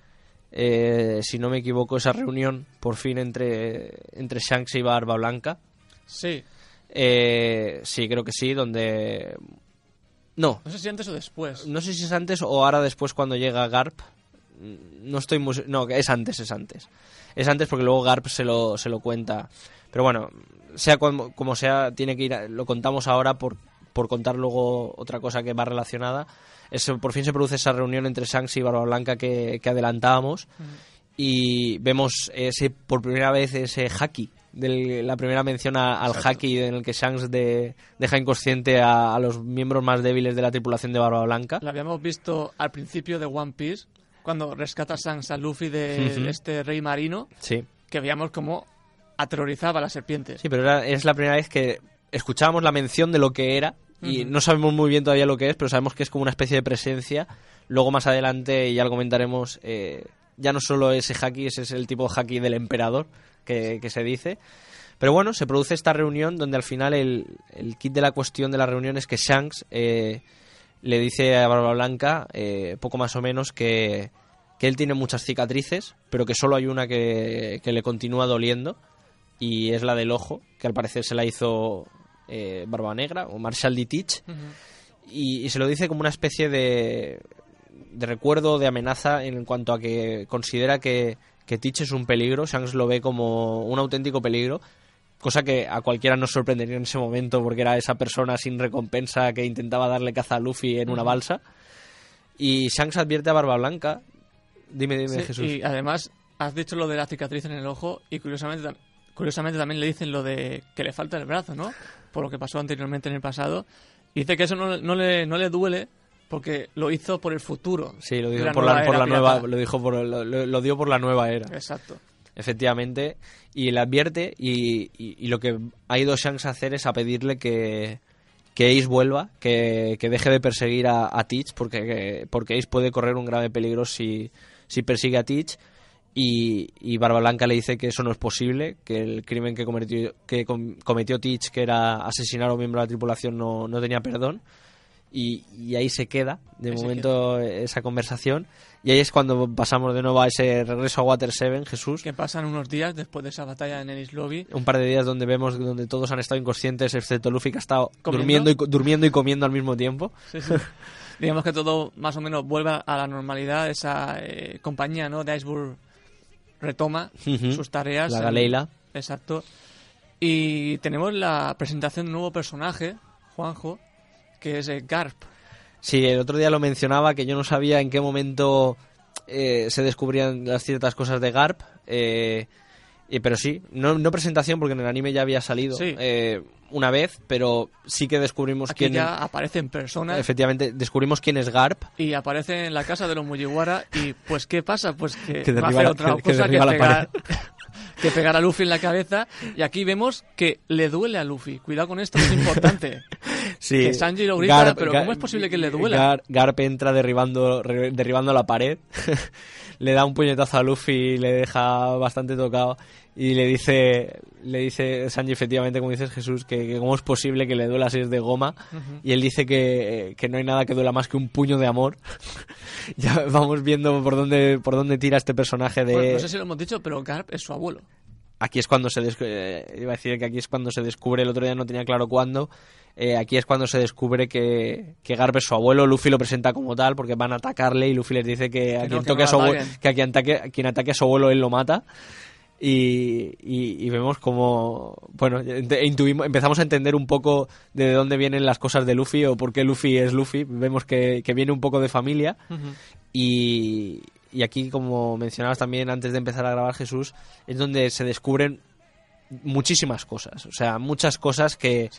eh, si no me equivoco, esa reunión por fin entre, entre Shanks y Barba Blanca. Sí, Eh, sí, creo que sí, donde... No, no sé si antes o después. no sé si es antes o ahora después cuando llega Garp. No estoy muy... No, es antes, es antes. Es antes porque luego Garp se lo, se lo cuenta. Pero bueno, sea como, como sea, tiene que ir... a- lo contamos ahora por, por contar luego otra cosa que va relacionada. Es, por fin se produce esa reunión entre Shanks y Barba Blanca que, que adelantábamos. Y vemos ese por primera vez ese haki. de la primera mención a- al haki en el que Shanks de- deja inconsciente a, a los miembros más débiles de la tripulación de Barba Blanca. La habíamos visto al principio de One Piece, cuando rescata Shanks a Luffy de este rey marino, Sí. que veíamos cómo aterrorizaba a las serpientes. Sí, pero era- es la primera vez que escuchábamos la mención de lo que era y no sabemos muy bien todavía lo que es, pero sabemos que es como una especie de presencia. Luego más adelante, y ya lo comentaremos, eh, ya no solo ese haki, ese es el tipo de haki del emperador que, que se dice. Pero bueno, se produce esta reunión donde al final el, el kit de la cuestión de la reunión es que Shanks eh, le dice a Barba Blanca, eh, poco más o menos, que, que él tiene muchas cicatrices, pero que solo hay una que, que le continúa doliendo y es la del ojo, que al parecer se la hizo eh, Barba Negra o Marshall D. Teach, y, y se lo dice como una especie de, de recuerdo, de amenaza en cuanto a que considera que, que Teach es un peligro, Shanks lo ve como un auténtico peligro, cosa que a cualquiera nos sorprendería en ese momento porque era esa persona sin recompensa que intentaba darle caza a Luffy en una balsa. Y Shanks advierte a Barba Blanca. Dime, dime, Sí, Jesús. Y además, has dicho lo de la cicatriz en el ojo y curiosamente, curiosamente también le dicen lo de que le falta el brazo, ¿no? Por lo que pasó anteriormente en el pasado. Y dice que eso no, no le, no le duele porque lo hizo por el futuro. Sí, lo dijo por la, por la nueva, lo dijo por, lo- lo dio por la nueva era. Exacto. Efectivamente. Y le advierte y, y- y lo que ha ido Shanks a hacer es a pedirle que, que Ace vuelva, que, que deje de perseguir a, a Teach, porque, que- porque Ace puede correr un grave peligro si, si persigue a Teach. Y, y Barba Blanca le dice que eso no es posible, que el crimen que cometió, que com- cometió Teach, que era asesinar a un miembro de la tripulación, no, no tenía perdón. Y, y ahí se queda, de Ahí momento, esa conversación. Y ahí es cuando pasamos de nuevo a ese regreso a Water 7, Jesús. Que pasan unos días después de esa batalla en Ennis Lobby. Un par de días donde vemos donde todos han estado inconscientes, excepto Luffy, que ha estado ¿Comiendo? durmiendo y, durmiendo y comiendo al mismo tiempo. Sí, sí. Digamos que todo más o menos vuelve a la normalidad. Esa eh, compañía ¿no? de Iceberg retoma sus tareas. La Galeila. Exacto. Y tenemos la presentación de un nuevo personaje, Juanjo, que es eh, Garp. Sí, el otro día lo mencionaba que yo no sabía en qué momento eh, se descubrían las ciertas cosas de Garp. eh, y- pero sí, no, no presentación porque en el anime ya había salido Sí. eh, una vez, pero sí que descubrimos Aquí quién. ya aparece en persona Efectivamente, descubrimos quién es Garp. y aparece en la casa de los Mugiwara. Y pues, ¿qué pasa? Pues que, Que va a hacer otra que- que cosa que, la pegar, que pegar a Luffy en la cabeza. Y aquí vemos que le duele a Luffy. Cuidado con esto, es importante. Sí. Que Sanji lo grita, pero ¿cómo es posible que le duela? Gar- Garp entra derribando, derribando la pared, le da un puñetazo a Luffy y le deja bastante tocado y le dice, le dice Sanji efectivamente, como dices Jesús, que, que cómo es posible que le duela si es de goma y él dice que, que no hay nada que duela más que un puño de amor. ya vamos viendo por dónde, por dónde tira este personaje de... Bueno, no sé si lo hemos dicho, pero Garp es su abuelo. aquí es cuando se descu- eh, iba a decir que aquí es cuando se descubre el otro día no tenía claro cuándo eh, aquí es cuando se descubre que, que Garp es su abuelo Luffy lo presenta como tal porque van a atacarle y Luffy les dice que a quien toque a su abuelo que a quien ataque, a quien ataque a su abuelo él lo mata y, y- y vemos como bueno intuimos, empezamos a entender un poco de dónde vienen las cosas de Luffy o por qué Luffy es Luffy. Vemos que, que viene un poco de familia. Y, y aquí, como mencionabas también antes de empezar a grabar Jesús, es donde se descubren muchísimas cosas. O sea, muchas cosas que,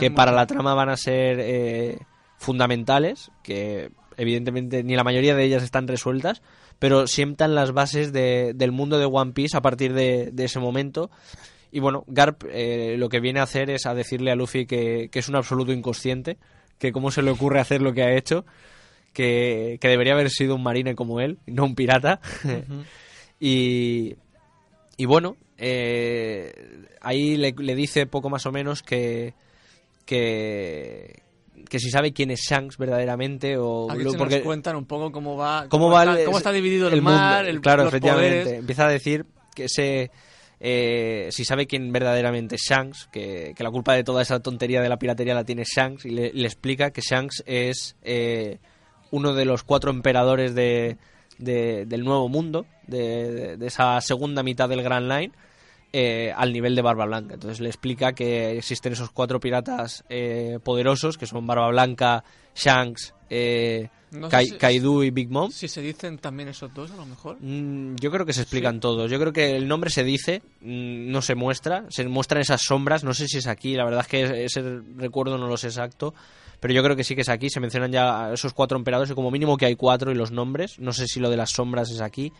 que para la trama van a ser eh, fundamentales, que evidentemente ni la mayoría de ellas están resueltas, pero sientan las bases de- del mundo de One Piece a partir de, de ese momento. Y bueno, Garp eh, lo que viene a hacer es a decirle a Luffy que, que es un absoluto inconsciente, que cómo se le ocurre hacer lo que ha hecho, que, que debería haber sido un marine como él, no un pirata. y, y bueno, eh, ahí le, le dice poco más o menos que, que, que si sabe quién es Shanks verdaderamente o Aquí lo- se porque nos cuentan un poco cómo va, cómo va está, el- cómo está dividido el, mundo. mar, el, claro, los efectivamente. poderes. Empieza a decir que se eh, si sabe quién verdaderamente es Shanks, que, que la culpa de toda esa tontería de la piratería la tiene Shanks y le, le explica que Shanks es eh, uno de los cuatro emperadores de, de- del nuevo mundo, de esa segunda mitad del Grand Line. Eh, al nivel de Barba Blanca. Entonces le explica que existen esos cuatro piratas eh, poderosos, que son Barba Blanca, Shanks, eh, No Kai- si- Kaido y Big Mom. Si se dicen también esos dos, a lo mejor. Mm, Yo creo que se explican todos. Yo creo que el nombre se dice, mm, no se muestra, se muestran esas sombras. No sé si es aquí, la verdad es que ese recuerdo no lo sé exacto. Pero yo creo que sí que es aquí. Se mencionan ya esos cuatro emperadores, y como mínimo que hay cuatro y los nombres. No sé si lo de las sombras es aquí.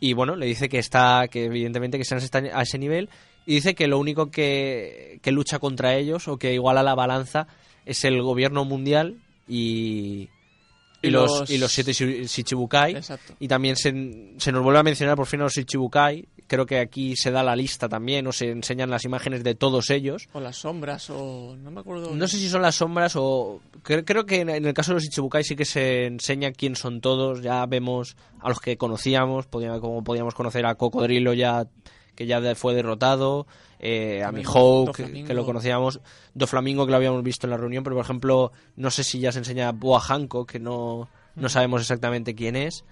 Y bueno, le dice que está, que evidentemente que Sans está a ese nivel. Y dice que lo único que, que lucha contra ellos o que iguala la balanza es el gobierno mundial y, y, Y los, los- y los siete Shi- Shichibukai. Exacto. Y también se, se nos vuelve a mencionar por fin a los Shichibukai. Creo que aquí se da la lista también, o se enseñan las imágenes de todos ellos. O las sombras, o. No me acuerdo. No sé si son las sombras o... cre- Creo que en en el caso de los Ichibukai sí que se enseña quién son todos. Ya vemos a los que conocíamos, podía- como podíamos conocer a Cocodrilo ya que ya fue derrotado, eh, a También Mihawk, que, lo conocíamos, Doflamingo que lo habíamos visto en la reunión, pero por ejemplo, no sé si ya se enseña Boa Hancock, que no, no sabemos exactamente quién es.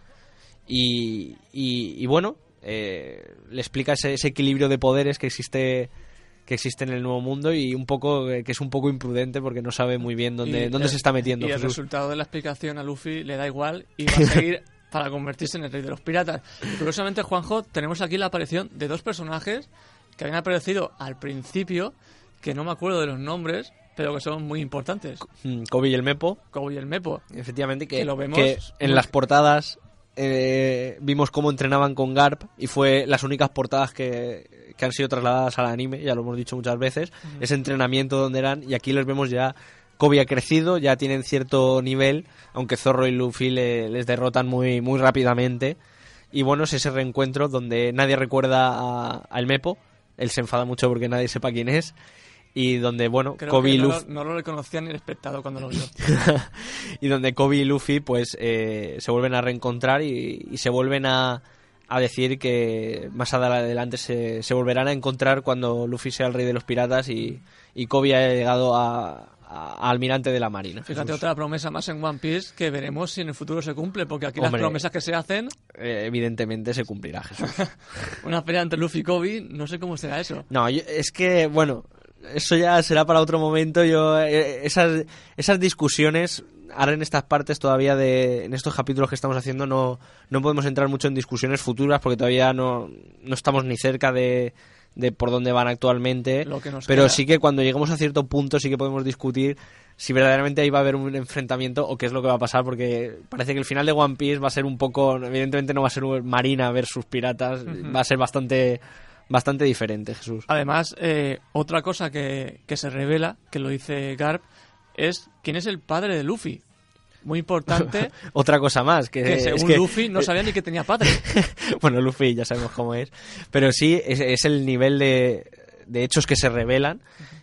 Y, y, y bueno, eh, le explica ese, ese equilibrio de poderes que existe que existe en el nuevo mundo y un poco eh, que es un poco imprudente porque no sabe muy bien dónde, Y dónde el- se está metiendo. Y el Jesús. resultado de la explicación a Luffy le da igual y va a seguir para convertirse en el rey de los piratas. Y curiosamente, Juanjo, tenemos aquí la aparición de dos personajes que habían aparecido al principio, que no me acuerdo de los nombres, pero que son muy importantes. Mm, Kobe y el Mepo, Kobe y el Mepo. efectivamente, que, Que lo vemos que en las portadas eh, vimos cómo entrenaban con Garp y fue las únicas portadas que, que han sido trasladadas al anime, ya lo hemos dicho muchas veces, ese entrenamiento donde eran y aquí los vemos ya. Kobe ha crecido, ya tienen cierto nivel, aunque Zorro y Luffy le- les derrotan muy, muy rápidamente. Y bueno, es ese reencuentro donde nadie recuerda a- al Mepo, él se enfada mucho porque nadie sepa quién es, y donde, bueno, Creo Kobe y no, Luffy no lo reconocía ni el espectador cuando lo vio. y donde Kobe y Luffy pues eh, se vuelven a reencontrar y, y se vuelven a, a decir que más adelante se, se volverán a encontrar cuando Luffy sea el rey de los piratas y, y Kobe haya llegado a, a- a almirante de la marina. Fíjate, Jesús. otra promesa más en One Piece que veremos si en el futuro se cumple, porque aquí Hombre. las promesas que se hacen, Eh, evidentemente se cumplirá, Jesús. una pelea entre Luffy y Kobe, no sé cómo será eso. No, yo- es que, bueno, eso ya será para otro momento. Yo eh, esas, esas discusiones, ahora en estas partes todavía de, en estos capítulos que estamos haciendo, no, no podemos entrar mucho en discusiones futuras porque todavía no, no estamos ni cerca de, de por dónde van actualmente. Lo que nos pero queda. sí que cuando lleguemos a cierto punto sí que podemos discutir si verdaderamente ahí va a haber un enfrentamiento o qué es lo que va a pasar, porque parece que el final de One Piece va a ser un poco, evidentemente no va a ser Marina versus piratas, va a ser bastante, bastante diferente, Jesús. Además, eh, otra cosa que, que se revela, que lo dice Garp, es quién es el padre de Luffy. Muy importante, Otra cosa más, que, que es según que- Luffy no sabía ni que tenía padre. bueno, Luffy ya sabemos cómo es, pero sí, es, es el nivel de, de hechos que se revelan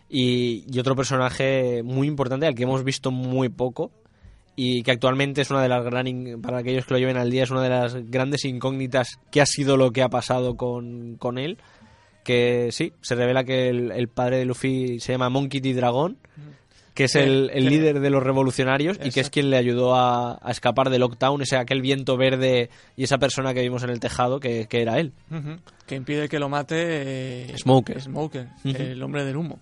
y, y otro personaje muy importante al que hemos visto muy poco y que actualmente es una de las gran, para aquellos que lo lleven al día, es una de las grandes incógnitas que ha sido lo que ha pasado con, con él. Que sí, se revela que el, el padre de Luffy se llama Monkey D. Dragon, que es el, el líder de los revolucionarios y que es quien le ayudó a, a escapar de Lockdown, ese aquel viento verde y esa persona que vimos en el tejado, que, que era él. Que impide que lo mate eh, Smoker. Smoker, el hombre del humo.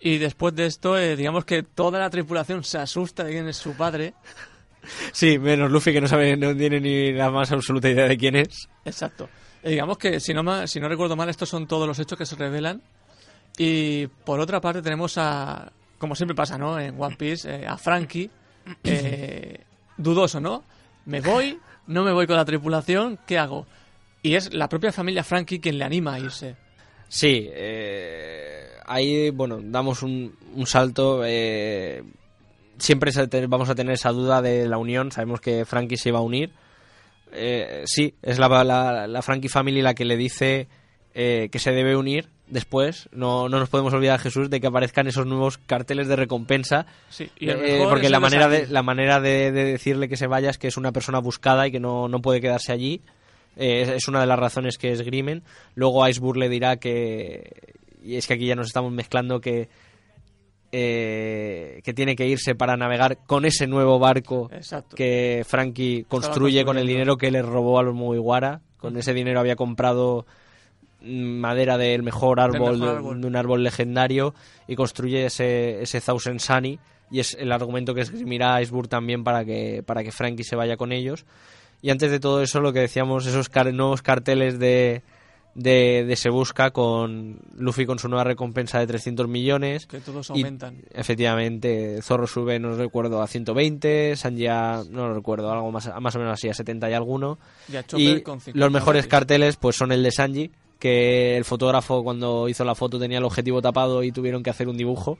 Y después de esto, eh, digamos que toda la tripulación se asusta de quién es su padre. Sí, menos Luffy que no sabe, no tiene ni la más absoluta idea de quién es. Exacto. Eh, digamos que, si no, si no recuerdo mal, estos son todos los hechos que se revelan. Y por otra parte tenemos a, como siempre pasa, ¿no? En One Piece, eh, a Frankie, eh, dudoso, ¿no? ¿Me voy? ¿No me voy con la tripulación? ¿Qué hago? Y es la propia familia Frankie quien le anima a irse. Sí, eh, ahí, bueno, damos un, un salto. eh, siempre vamos a tener esa duda de la unión. Sabemos que Frankie se iba a unir. Eh, sí, es la, la, la Frankie Family la que le dice eh, que se debe unir después. No, no nos podemos olvidar, Jesús, de que aparezcan esos nuevos carteles de recompensa. Sí, y Eh, porque la de manera, de, la manera de, de decirle que se vaya es que es una persona buscada y que no, no puede quedarse allí. Eh, es, es una de las razones que esgrimen. Luego Iceberg le dirá que, y es que aquí ya nos estamos mezclando, que, eh, que tiene que irse para navegar con ese nuevo barco Exacto. que Frankie construye con el dinero que le robó a los Mugiwara. Con ese dinero había comprado madera del mejor árbol, mejor de- árbol. de un árbol legendario y construye ese, ese Thousand Sunny y es el argumento que esgrimirá Iceberg también para que, para que Frankie se vaya con ellos. Y antes de todo eso, lo que decíamos, esos car- nuevos carteles de, de, de Se Busca con Luffy con su nueva recompensa de 300 millones. Que todos Y, aumentan. efectivamente, Zorro sube, no recuerdo, a 120, Sanji a, no lo recuerdo, algo más, más o menos así, a 70 y alguno. Y a Y con 50 los mejores carteles pues son el de Sanji, que el fotógrafo cuando hizo la foto tenía el objetivo tapado y tuvieron que hacer un dibujo,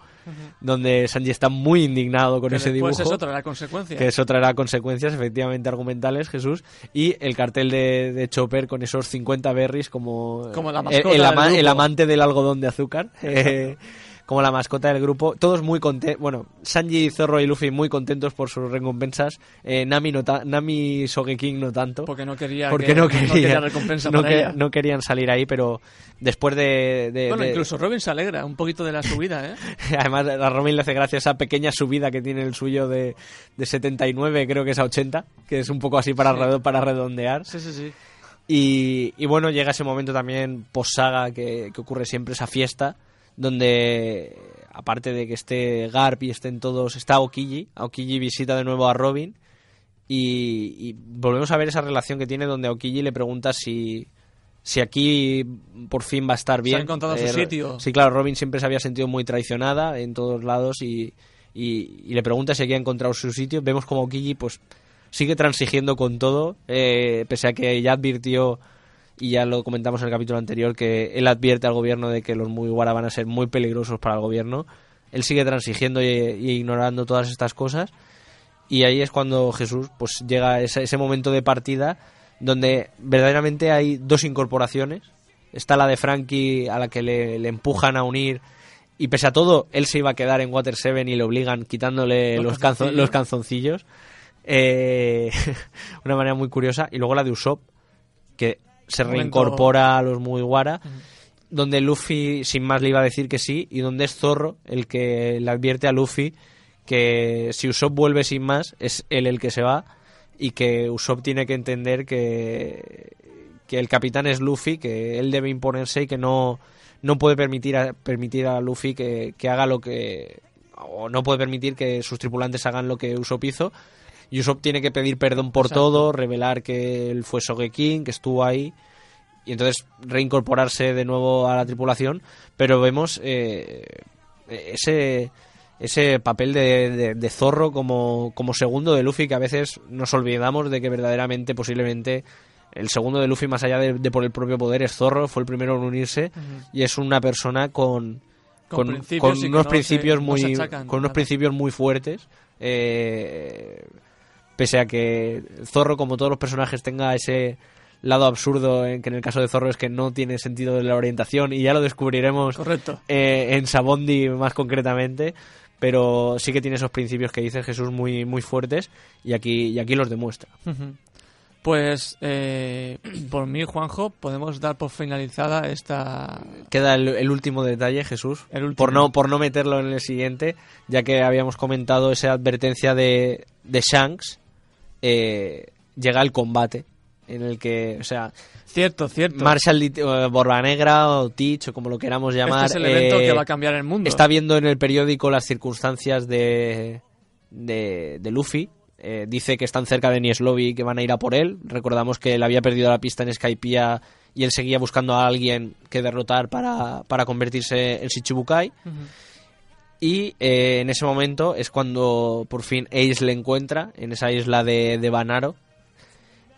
donde Sanji está muy indignado con Que ese dibujo. es otra la consecuencia. Que eso traerá consecuencias efectivamente argumentales, Jesús. Y el cartel de, de Chopper con esos 50 berries como, Como la el- el, ama- el amante del algodón de azúcar. eh, como la mascota del grupo. Todos muy contentos. Bueno, Sanji, Zorro y Luffy muy contentos por sus recompensas. Eh, Nami, no Nami Sogeking no tanto. Porque no quería, porque que- no quería, recompensa no, para que- ella. no querían salir ahí, pero después de... de- bueno, de- incluso Robin se alegra un poquito de la subida, ¿eh? Además, a Robin le hace gracia esa pequeña subida que tiene el suyo de, de 79, creo que es a 80, que es un poco así para, Sí. redo- para redondear. Sí, sí, sí. Y, y bueno, llega ese momento también post-saga que, que ocurre siempre, esa fiesta, donde aparte de que esté Garp y estén todos, está Okiji. Okiji visita de nuevo a Robin y, y volvemos a ver esa relación que tiene donde Okiji le pregunta si, si aquí por fin va a estar bien. ha encontrado su Eh, sitio. Sí, claro, Robin siempre se había sentido muy traicionada en todos lados y, y- y le pregunta si aquí ha encontrado su sitio. Vemos como Okiji pues sigue transigiendo con todo, eh, pese a que ya advirtió y ya lo comentamos en el capítulo anterior que él advierte al gobierno de que los Mugiwara van a ser muy peligrosos para el gobierno. Él sigue transigiendo y, y ignorando todas estas cosas y ahí es cuando Jesús pues llega a ese, ese momento de partida donde verdaderamente hay dos incorporaciones. Está la de Frankie a la que le, le empujan a unir y pese a todo él se iba a quedar en Water 7 y le obligan quitándole Los los, canzo- calzoncillos. los canzoncillos. Eh, una manera muy curiosa. Y luego la de Usopp que se reincorpora a los Mugiwara donde Luffy sin más le iba a decir que sí y donde es Zorro el que le advierte a Luffy que si Usopp vuelve sin más es él el que se va y que Usopp tiene que entender que, que el capitán es Luffy, que él debe imponerse y que no, no puede permitir a, permitir a Luffy que, que haga lo que... o no puede permitir que sus tripulantes hagan lo que Usopp hizo. Usopp tiene que pedir perdón por Exacto. todo, revelar que él fue Sogeking, que estuvo ahí y entonces reincorporarse de nuevo a la tripulación, pero vemos eh, ese ese papel de, de- de zorro como, como segundo de Luffy que a veces nos olvidamos de que verdaderamente posiblemente el segundo de Luffy más allá de, de por el propio poder es zorro, fue el primero en unirse y es una persona con Con con, principios con y que unos no principios se- muy achacan con unos principios muy fuertes eh, pese a que Zorro como todos los personajes tenga ese lado absurdo en que en el caso de Zorro es que no tiene sentido de la orientación y ya lo descubriremos Correcto. eh, en Sabondi más concretamente pero sí que tiene esos principios que dice Jesús muy muy fuertes y aquí y aquí los demuestra. Pues eh, por mí, Juanjo, podemos dar por finalizada esta... queda el, el último detalle Jesús El último. por no por no meterlo en el siguiente ya que habíamos comentado esa advertencia de, de Shanks eh, llega el combate en el que o sea Cierto, cierto. Marshall eh, Borba Negra o Teach o como lo queramos llamar este es el evento eh, que va a cambiar el mundo. está viendo en el periódico las circunstancias de, de, de Luffy. Eh, dice que están cerca de Enies Lobby y que van a ir a por él. Recordamos que él había perdido la pista en Skypiea y él seguía buscando a alguien que derrotar para, para convertirse en Shichibukai. Y eh, en ese momento es cuando por fin Ace le encuentra en esa isla de, de Banaro.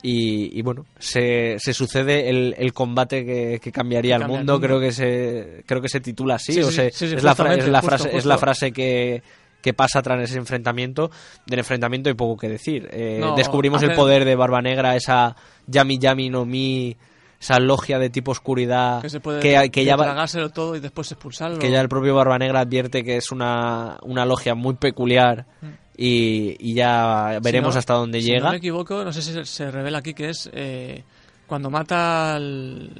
Y, y bueno, se, se sucede el, el combate que, que cambiaría Que el cambia el mundo. mundo. Creo que se creo que se titula así. Sí, o sí, se- sí, es, la fra- justamente, es la justo, frase, es la frase que, que pasa tras ese enfrentamiento. Del enfrentamiento hay poco que decir. Eh, No, descubrimos el poder de Barba Negra, esa Yami Yami no Mi, esa logia de tipo oscuridad Que se puede que, que ya va- tragárselo todo y después expulsarlo. que ya el propio Barba Negra advierte que es una, una logia muy peculiar y, y ya veremos Si no- hasta dónde si llega. no me equivoco, no sé si se, revela aquí que es eh, cuando mata al,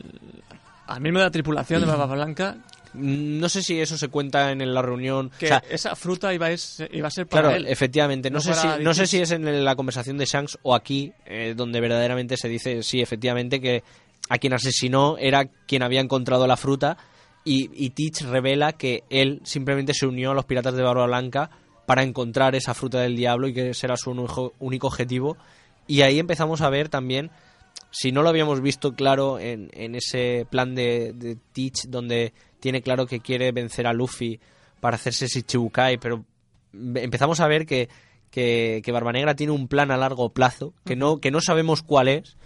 al miembro de la tripulación de Barba Blanca, Mm, No sé si eso se cuenta en la reunión. que o sea, esa fruta iba a, es- iba a ser para claro, él. efectivamente. No, no sé si, no sé si es en la conversación de Shanks o aquí, eh, donde verdaderamente se dice, sí, efectivamente, que a quien asesinó era quien había encontrado la fruta. Y, y Teach revela que él simplemente se unió a los piratas de Barba Blanca para encontrar esa fruta del diablo y que ese era su único, único objetivo. Y ahí empezamos a ver también, si no lo habíamos visto claro en, en ese plan de, de Teach, donde tiene claro que quiere vencer a Luffy para hacerse Shichibukai, pero empezamos a ver que, que, que Barba Negra tiene un plan a largo plazo, que no, que no sabemos cuál es,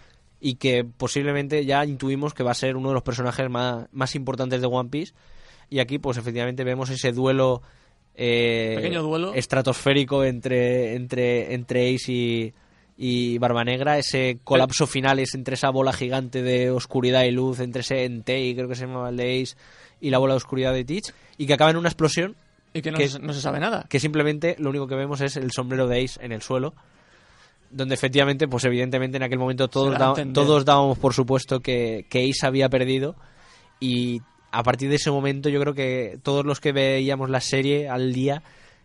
y que posiblemente ya intuimos que va a ser uno de los personajes más, más importantes de One Piece. Y aquí, pues efectivamente, vemos ese duelo. eh, Pequeño duelo. estratosférico entre, entre, entre Ace y, y Barba Negra, ese colapso final es entre esa bola gigante de oscuridad y luz, entre ese Entei, creo que se llama el de Ace, y la bola de oscuridad de Teach, y que acaba en una explosión y que no, que- se, no se sabe nada. que simplemente lo único que vemos es el sombrero de Ace en el suelo, donde efectivamente, pues evidentemente en aquel momento todos, da todos dábamos por supuesto que, que Ace había perdido y a partir de ese momento yo creo que todos los que veíamos la serie al día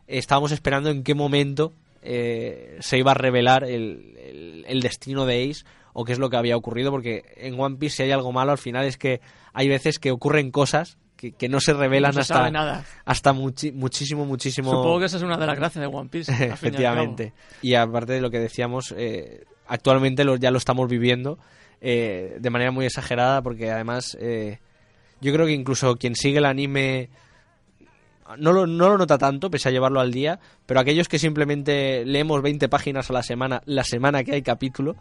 estábamos esperando en qué momento eh, se iba a revelar el, el- el destino de Ace o qué es lo que había ocurrido, porque en One Piece si hay algo malo al final es que hay veces que ocurren cosas que, que no se revelan No se hasta, nada. hasta muchi- muchísimo, muchísimo... Supongo que esa es una de las gracias de One Piece. y. Efectivamente. Y aparte de lo que decíamos, eh, actualmente lo- ya lo estamos viviendo eh, de manera muy exagerada porque además eh, yo creo que incluso quien sigue el anime no lo, no lo nota tanto, pese a llevarlo al día, pero aquellos que simplemente leemos 20 páginas a la semana, la semana que hay capítulo,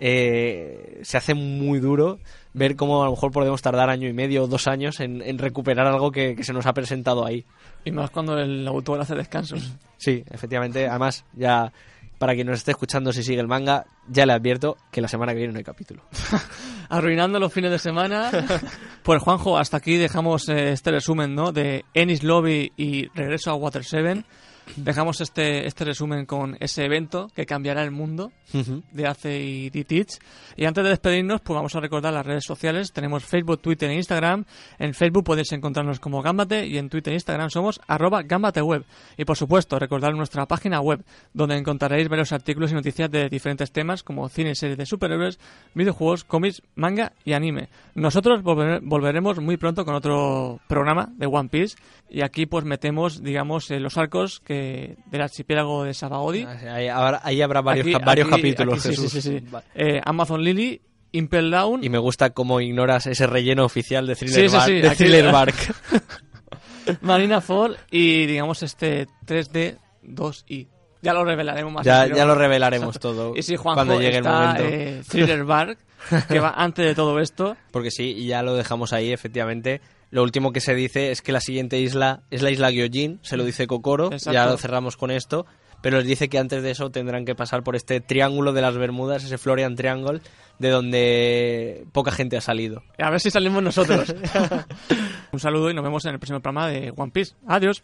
eh, se hace muy duro ver cómo a lo mejor podemos tardar año y medio o dos años en, en recuperar algo que, que se nos ha presentado ahí. Y más cuando el autor hace descansos. Sí, efectivamente. Además, ya para quien nos esté escuchando si sigue el manga, ya le advierto que la semana que viene no hay capítulo. Arruinando los fines de semana. Pues Juanjo, hasta aquí dejamos eh, este resumen ¿no? de Ennis Lobby y regreso a Water 7. Dejamos este, este resumen con ese evento que cambiará el mundo de Ace y D-Teach. Y antes de despedirnos, pues vamos a recordar las redes sociales. Tenemos Facebook, Twitter e Instagram. En Facebook podéis encontrarnos como Gambate y en Twitter e Instagram somos arroba gambateweb. Y por supuesto, recordar nuestra página web, donde encontraréis varios artículos y noticias de diferentes temas como cine y series de superhéroes, videojuegos, cómics, manga y anime. Nosotros volvere- volveremos muy pronto con otro programa de One Piece y aquí pues metemos, digamos, eh, los arcos que del archipiélago de Sabaody. Ahí habrá, ahí habrá varios, Aquí- varios aquí- capítulos, aquí Jesús. sí, sí, sí. Va- Eh, Amazon Lily, Impel Down. Y me gusta cómo ignoras ese relleno oficial de Thriller, Sí, sí, Bark, sí, de Thriller Bark. Marina Fall y digamos este 3D 2i. Ya lo revelaremos más. ya, ya lo revelaremos Exacto. todo Y si Juanjo cuando llegue el está, momento. eh, Thriller Bark, que va antes de todo esto. Porque sí, y ya lo dejamos ahí, efectivamente. Lo último que se dice es que la siguiente isla es la isla Gyojin, se lo dice Kokoro, ya lo cerramos con esto, pero les dice que antes de eso tendrán que pasar por este triángulo de las Bermudas, ese Florian Triangle, de donde poca gente ha salido. A ver si salimos nosotros. Un saludo y nos vemos en el próximo programa de One Piece. Adiós.